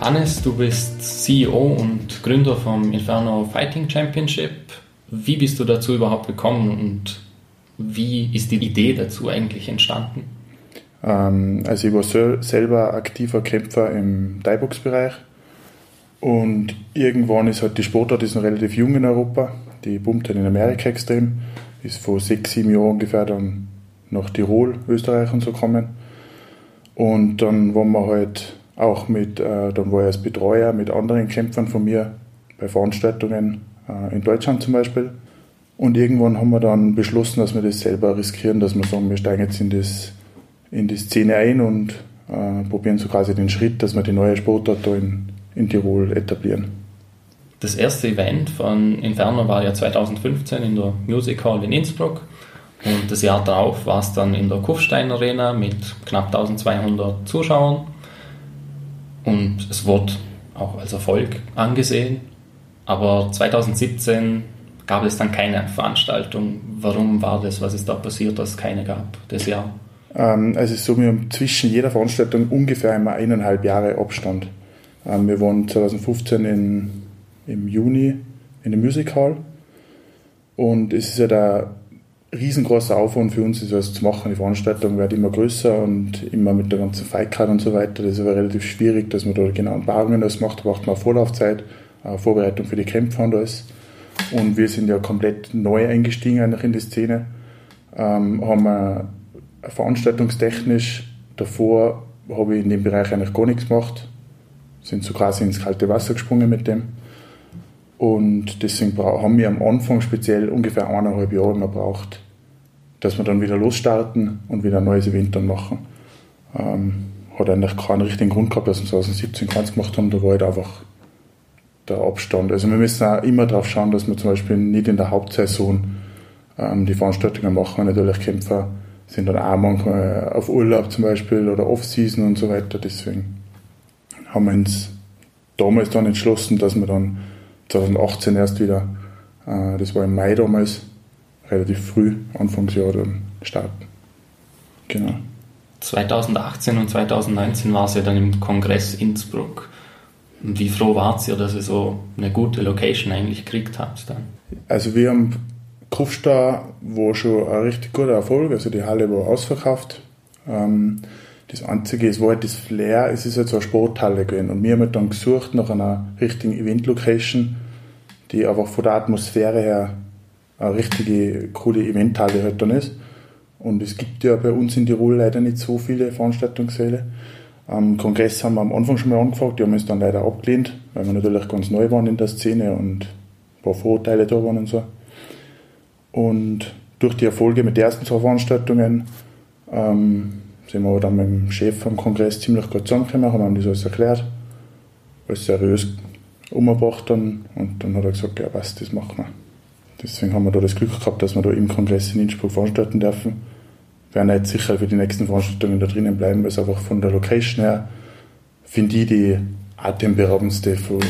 Hannes, du bist CEO und Gründer vom Inferno Fighting Championship. Wie bist du dazu überhaupt gekommen und wie ist die Idee dazu eigentlich entstanden? Ähm, also ich war selber aktiver Kämpfer im Thai-Box-Bereich und irgendwann ist halt die Sportart ist noch relativ jung in Europa. Die pumpt halt in Amerika extrem. Ist vor sechs, sieben Jahren ungefähr dann nach Tirol, Österreich und so gekommen. Und dann waren wir halt auch mit, äh, dann war ich als Betreuer mit anderen Kämpfern von mir bei Veranstaltungen äh, in Deutschland zum Beispiel. Und irgendwann haben wir dann beschlossen, dass wir das selber riskieren, dass wir sagen, wir steigen jetzt in, das, in die Szene ein und äh, probieren so quasi den Schritt, dass wir die neue Sportart da in, in Tirol etablieren. Das erste Event von Inferno war ja 2015 in der Music Hall in Innsbruck. Und das Jahr darauf war es dann in der Kufstein Arena mit knapp 1200 Zuschauern. Und es wurde auch als Erfolg angesehen. Aber 2017 gab es dann keine Veranstaltung. Warum war das? Was ist da passiert, dass es keine gab das Jahr? Ähm, also es ist so, wir haben zwischen jeder Veranstaltung ungefähr immer eineinhalb Jahre Abstand. Ähm, wir waren 2015 in, im Juni in der Music Hall und es ist ja der riesengroßer Aufwand für uns, das zu machen. Die Veranstaltung wird immer größer und immer mit der ganzen Fightcard und so weiter. Das ist aber relativ schwierig, dass man da genauen Paarungen das macht. Da braucht man Vorlaufzeit, Vorbereitung für die Kämpfe und alles. Und wir sind ja komplett neu eingestiegen eigentlich in die Szene. Ähm, haben wir veranstaltungstechnisch davor habe ich in dem Bereich eigentlich gar nichts gemacht. Sind so quasi ins kalte Wasser gesprungen mit dem. Und deswegen haben wir am Anfang speziell ungefähr eineinhalb Jahre immer braucht, dass wir dann wieder losstarten und wieder ein neues Event dann machen. Ähm, hat eigentlich keinen richtigen Grund gehabt, dass wir 2017 keins gemacht haben, da war halt einfach der Abstand. Also wir müssen auch immer darauf schauen, dass wir zum Beispiel nicht in der Hauptsaison ähm, die Veranstaltungen machen. Natürlich Kämpfer sind dann auch manchmal auf Urlaub zum Beispiel oder Off-Season und so weiter. Deswegen haben wir uns damals dann entschlossen, dass wir dann 2018 erst wieder, äh, das war im Mai damals, relativ früh, Anfangsjahr dann starten. Genau. 2018 und 2019 war es ja dann im Kongress Innsbruck. Und wie froh wart ihr, dass ihr so eine gute Location eigentlich gekriegt habt dann? Also wir haben Kufstein war schon ein richtig guter Erfolg, also die Halle war ausverkauft. Ähm, das Einzige, es war halt das Flair, es ist halt so eine Sporthalle gewesen. Und wir haben halt dann gesucht nach einer richtigen Event-Location, die einfach von der Atmosphäre her eine richtige coole Eventhalle halt dann ist. Und es gibt ja bei uns in Tirol leider nicht so viele Veranstaltungssäle. Am Kongress haben wir am Anfang schon mal angefragt, die haben uns dann leider abgelehnt, weil wir natürlich ganz neu waren in der Szene und ein paar Vorurteile da waren und so. Und durch die Erfolge mit den ersten zwei Veranstaltungen ähm, sind wir dann mit dem Chef vom Kongress ziemlich gut zusammengekommen, haben ihm das alles erklärt, alles seriös umgebracht dann und dann hat er gesagt, ja was, das machen wir. Deswegen haben wir da das Glück gehabt, dass wir da im Kongress in Innsbruck veranstalten dürfen. Wir werden jetzt sicher für die nächsten Veranstaltungen da drinnen bleiben, weil es einfach von der Location her, finde ich, die atemberaubendste von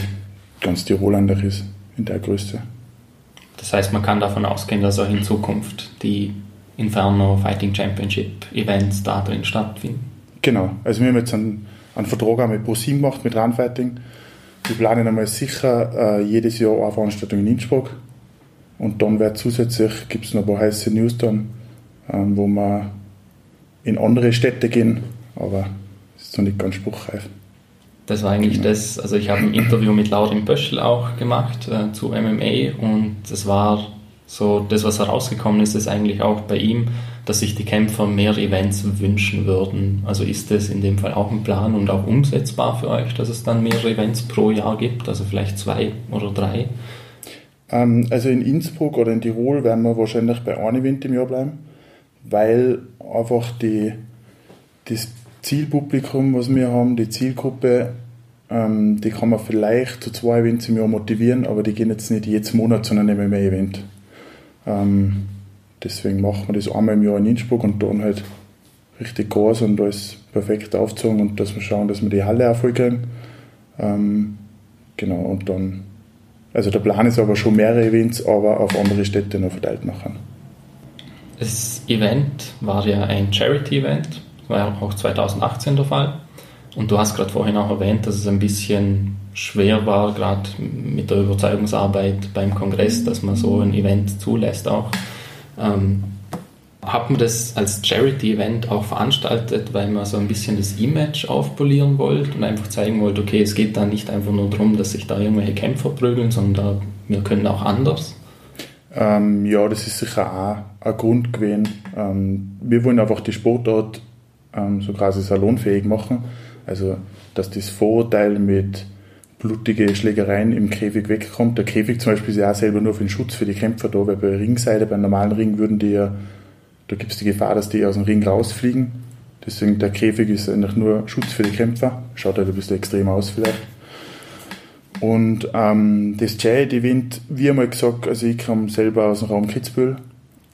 ganz Tirol eigentlich ist, in der Größe. Das heißt, man kann davon ausgehen, dass auch in Zukunft die Inferno Fighting Championship Events da drin stattfinden. Genau, also wir haben jetzt einen, einen Vertrag auch mit ProSieben gemacht, mit Runfighting. Wir planen einmal sicher äh, jedes Jahr eine Veranstaltung in Innsbruck. Und dann wird zusätzlich, gibt es noch ein paar heiße News dann, ähm, wo wir in andere Städte gehen, aber es ist noch nicht ganz spruchreif. Das war eigentlich genau. das, also ich habe ein Interview mit Laurin Böschel auch gemacht äh, zu MMA und das war so, das, was herausgekommen ist, ist eigentlich auch bei ihm, dass sich die Kämpfer mehr Events wünschen würden. Also ist das in dem Fall auch ein Plan und auch umsetzbar für euch, dass es dann mehrere Events pro Jahr gibt, also vielleicht zwei oder drei? Ähm, also in Innsbruck oder in Tirol werden wir wahrscheinlich bei einem Event im Jahr bleiben, weil einfach die, das Zielpublikum, was wir haben, die Zielgruppe, ähm, die kann man vielleicht zu zwei Events im Jahr motivieren, aber die gehen jetzt nicht jeden Monat zu einem MMA-Event. Ähm, deswegen machen wir das einmal im Jahr in Innsbruck und dann halt richtig groß und alles perfekt aufzogen und dass wir schauen, dass wir die Halle erfolgreich ähm, Genau, und dann, also der Plan ist aber schon mehrere Events, aber auf andere Städte noch verteilt machen. Das Event war ja ein Charity-Event, war ja auch 2018 der Fall. Und du hast gerade vorhin auch erwähnt, dass es ein bisschen schwer war, gerade mit der Überzeugungsarbeit beim Kongress, dass man so ein Event zulässt auch. Ähm, hat man das als Charity-Event auch veranstaltet, weil man so ein bisschen das Image aufpolieren wollte und einfach zeigen wollte, okay, es geht da nicht einfach nur darum, dass sich da irgendwelche Kämpfer prügeln, sondern wir können auch anders? Ähm, ja, das ist sicher auch ein Grund gewesen. Ähm, wir wollen einfach die Sportart ähm, so quasi salonfähig machen. Also, dass das Vorurteil mit blutige Schlägereien im Käfig wegkommt. Der Käfig zum Beispiel ist ja auch selber nur für den Schutz für die Kämpfer da, weil bei Ringseite, beim normalen Ring würden die ja, da gibt es die Gefahr, dass die aus dem Ring rausfliegen. Deswegen der Käfig ist eigentlich nur Schutz für die Kämpfer. Schaut halt ein bisschen extrem aus vielleicht. Und ähm, das Charity-Event, wie einmal gesagt, also ich komme selber aus dem Raum Kitzbühel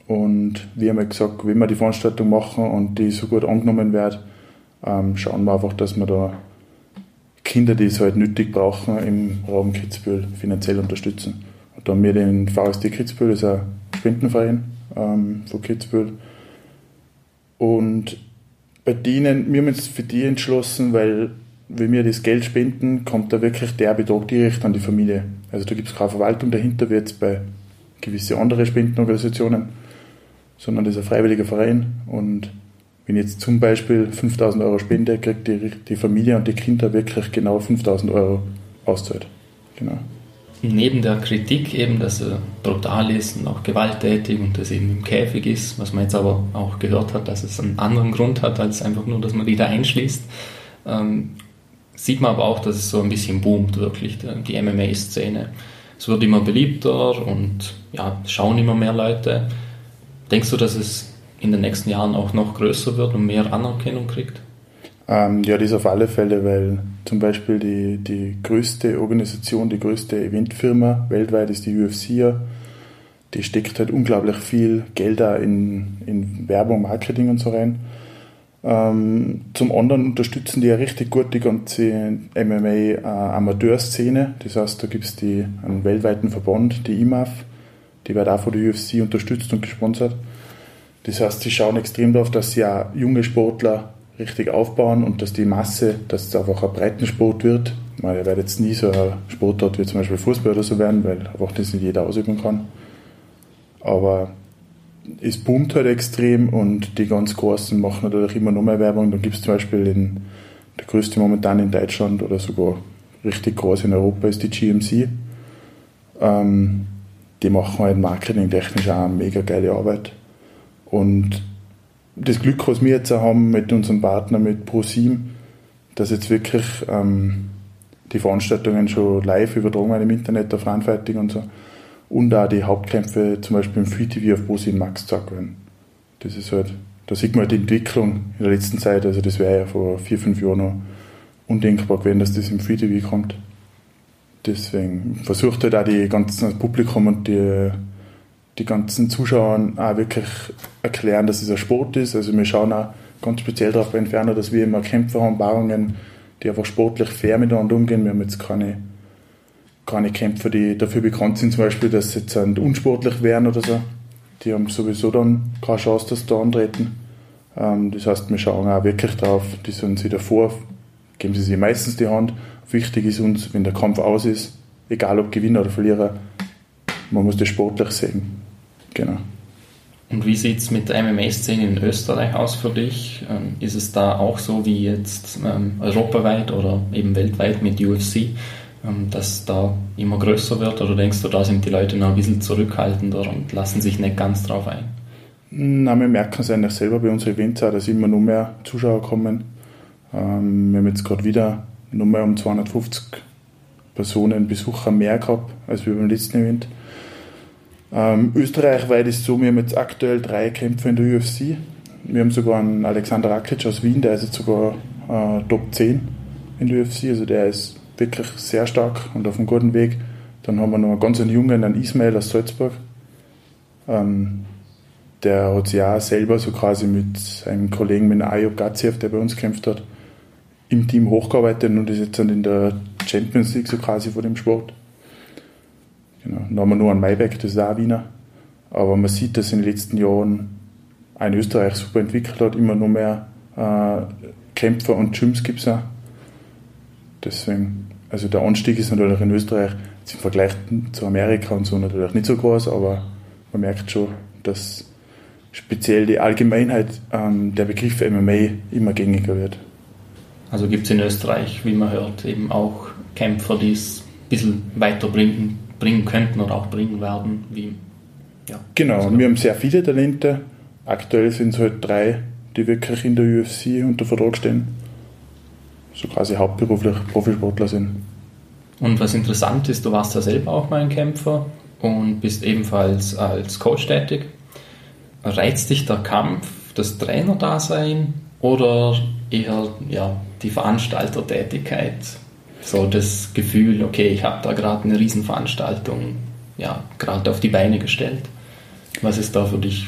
und wir haben gesagt, wenn wir die Veranstaltung machen und die so gut angenommen wird, ähm, schauen wir einfach, dass wir da Kinder, die es halt nötig brauchen, im Raum Kitzbühel finanziell unterstützen. Und da haben wir den VSD Kitzbühel, das ist ein Spendenverein ähm, von Kitzbühel. Und bei denen, wir haben uns für die entschlossen, weil wenn wir das Geld spenden, kommt da wirklich der Betrag direkt an die Familie. Also da gibt es keine Verwaltung dahinter, wie jetzt bei gewisse andere Spendenorganisationen, sondern das ist ein freiwilliger Verein und wenn jetzt zum Beispiel 5000 Euro spende, kriegt die, die Familie und die Kinder wirklich genau 5000 Euro auszahlt. Genau. Neben der Kritik eben, dass er brutal ist und auch gewalttätig und dass eben im Käfig ist, was man jetzt aber auch gehört hat, dass es einen anderen Grund hat, als einfach nur, dass man die da einschließt, ähm, sieht man aber auch, dass es so ein bisschen boomt, wirklich, die MMA-Szene. Es wird immer beliebter und ja, schauen immer mehr Leute. Denkst du, dass es in den nächsten Jahren auch noch größer wird und mehr Anerkennung kriegt? Ähm, ja, das auf alle Fälle, weil zum Beispiel die, die größte Organisation, die größte Eventfirma weltweit ist die UFC. Die steckt halt unglaublich viel Geld da in, in Werbung, Marketing und so rein. Ähm, zum anderen unterstützen die ja richtig gut die ganze MMA-Amateurszene. Äh, das heißt, da gibt es einen weltweiten Verband, die IMAF, die wird auch von der UFC unterstützt und gesponsert. Das heißt, sie schauen extrem darauf, dass sie auch junge Sportler richtig aufbauen und dass die Masse, dass es einfach ein Breitensport wird. Ich meine, er wird jetzt nie so ein Sportart wie zum Beispiel Fußball oder so werden, weil einfach das nicht jeder ausüben kann. Aber es boomt halt extrem und die ganz Großen machen natürlich immer noch mehr Werbung. Dann gibt es zum Beispiel den, der größte momentan in Deutschland oder sogar richtig groß in Europa ist die GMC. Ähm, die machen halt marketingtechnisch auch eine mega geile Arbeit. Und das Glück, was wir jetzt haben mit unserem Partner, mit ProSim, dass jetzt wirklich ähm, die Veranstaltungen schon live übertragen werden im Internet auf Randfertig und so. Und auch die Hauptkämpfe zum Beispiel im Free TV auf ProSim Max gezeigt werden. Das ist halt, da sieht man halt die Entwicklung in der letzten Zeit. Also das wäre ja vor vier, fünf Jahren noch undenkbar gewesen, dass das im Free TV kommt. Deswegen versucht halt auch die ganzen Publikum und die die ganzen Zuschauern auch wirklich erklären, dass es ein Sport ist. Also wir schauen auch ganz speziell darauf bei Inferno, dass wir immer Kämpfer haben, Bauungen, die einfach sportlich fair miteinander umgehen. Wir haben jetzt keine, keine Kämpfer, die dafür bekannt sind, zum Beispiel, dass sie jetzt unsportlich wären oder so. Die haben sowieso dann keine Chance, dass sie da antreten. Ähm, das heißt, wir schauen auch wirklich darauf, die sollen sie davor, geben sie sich meistens die Hand. Wichtig ist uns, wenn der Kampf aus ist, egal ob Gewinner oder Verlierer, man muss das sportlich sehen. Genau. Und wie sieht es mit der MMA-Szene in Österreich aus für dich? Ähm, ist es da auch so wie jetzt ähm, europaweit oder eben weltweit mit UFC, ähm, dass da immer größer wird? Oder denkst du, da sind die Leute noch ein bisschen zurückhaltender und lassen sich nicht ganz drauf ein? Nein, wir merken es eigentlich selber bei unseren Events auch, dass immer noch mehr Zuschauer kommen. wir haben jetzt gerade wieder noch mal um 250 Personen Besucher mehr gehabt als wir beim letzten Event. Ähm, österreichweit ist so, wir haben jetzt aktuell drei Kämpfer in der UFC. Wir haben sogar einen Alexander Rakic aus Wien, der ist jetzt sogar äh, Top 10 in der UFC, also der ist wirklich sehr stark und auf einem guten Weg. Dann haben wir noch einen ganz jungen, einen Ismail aus Salzburg. Ähm, der hat sich auch selber so quasi mit einem Kollegen, mit Ayub Gaziev, der bei uns gekämpft hat, im Team hochgearbeitet und ist jetzt in der Champions League so quasi vor dem Sport. Genau. Haben wir nur einen Maybeck, das ist auch Wiener. Aber man sieht, dass in den letzten Jahren ein Österreich super entwickelt hat, immer noch mehr äh, Kämpfer und Gyms gibt es auch. Deswegen, also der Anstieg ist natürlich in Österreich im Vergleich zu Amerika und so natürlich nicht so groß, aber man merkt schon, dass speziell die Allgemeinheit ähm, der Begriff MMA immer gängiger wird. Also gibt es in Österreich, wie man hört, eben auch Kämpfer, die es ein bisschen weiterbringen bringen könnten oder auch bringen werden. Wie, ja. Genau, also, wir haben sehr viele Talente. Aktuell sind es halt drei, die wirklich in der UFC unter Vertrag stehen. So quasi hauptberuflich Profisportler sind. Und was interessant ist, du warst ja selber auch mal ein Kämpfer und bist ebenfalls als Coach tätig. Reizt dich der Kampf, das Trainerdasein oder eher ja, die Veranstaltertätigkeit? So das Gefühl, okay, ich habe da gerade eine Riesenveranstaltung ja, gerade auf die Beine gestellt. Was ist da für dich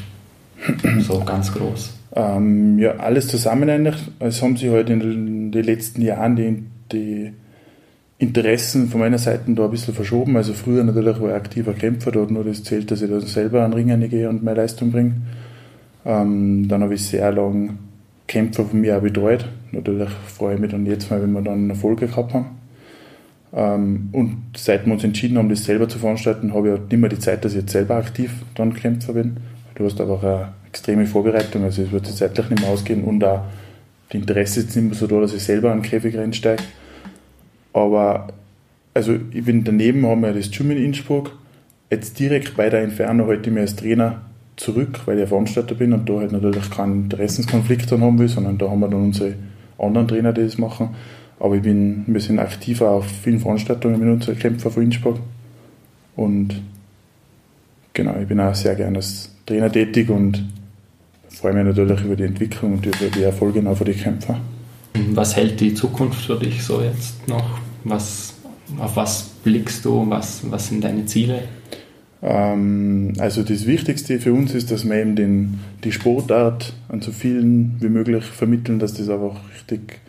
so ganz groß? Ähm, ja, alles zusammen eigentlich. Es haben sich halt in den letzten Jahren die, die Interessen von meiner Seite da ein bisschen verschoben. Also früher natürlich war ich aktiver Kämpfer, hat nur das zählt, dass ich da selber an Ring gehe und meine Leistung bringe. Ähm, dann habe ich sehr lange Kämpfer von mir auch betreut. Natürlich freue ich mich dann jetzt mal, wenn wir dann Erfolge gehabt haben. Ähm, und seit wir uns entschieden haben, das selber zu veranstalten, habe ich auch nicht mehr die Zeit, dass ich jetzt selber aktiv dann Kämpfer bin. Du hast aber auch eine extreme Vorbereitung, also es wird sich zeitlich nicht mehr ausgehen und auch das Interesse ist nicht mehr so da, dass ich selber an den Käfig reinsteige. Aber also ich bin daneben, haben wir das Gym in Innsbruck. Jetzt direkt bei der Inferno halte ich mich als Trainer zurück, weil ich Veranstalter bin und da halt natürlich keinen Interessenskonflikt dann haben will, sondern da haben wir dann unsere anderen Trainer, die das machen. Aber ich bin, wir sind aktiver auf vielen Veranstaltungen mit unseren Kämpfer von Innsbruck. Und genau, ich bin auch sehr gerne als Trainer tätig und freue mich natürlich über die Entwicklung und über die Erfolge auch für die Kämpfer. Was hält die Zukunft für dich so jetzt noch? Was, auf was blickst du? Was, was sind deine Ziele? Ähm, also das Wichtigste für uns ist, dass wir eben den, die Sportart an so vielen wie möglich vermitteln, dass das einfach richtig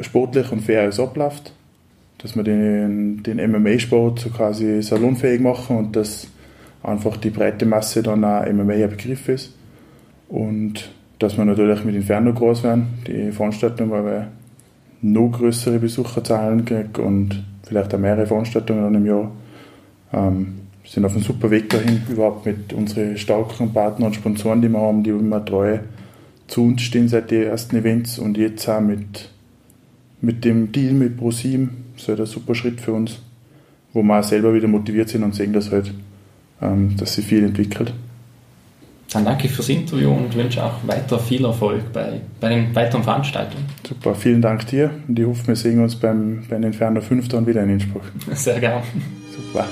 sportlich und fair alles abläuft. Dass wir den, den MMA-Sport so quasi salonfähig machen und dass einfach die breite Masse dann auch MMA ein Begriff ist. Und dass wir natürlich mit Inferno groß werden, die Veranstaltung, weil wir noch größere Besucherzahlen kriegen und vielleicht auch mehrere Veranstaltungen dann im Jahr. Ähm, sind auf einem super Weg dahin, überhaupt mit unseren starken Partnern und Sponsoren, die wir haben, die immer treu zu uns stehen seit den ersten Events und jetzt auch mit, mit dem Deal mit ProSieben, so halt ein super Schritt für uns, wo wir auch selber wieder motiviert sind und sehen, dass, halt, ähm, dass sich viel entwickelt. Dann danke ich fürs Interview und wünsche auch weiter viel Erfolg bei, bei den weiteren Veranstaltungen. Super, vielen Dank dir und ich hoffe, wir sehen uns beim, bei den Inferno 5 dann wieder in Innsbruck. Sehr gern. Super.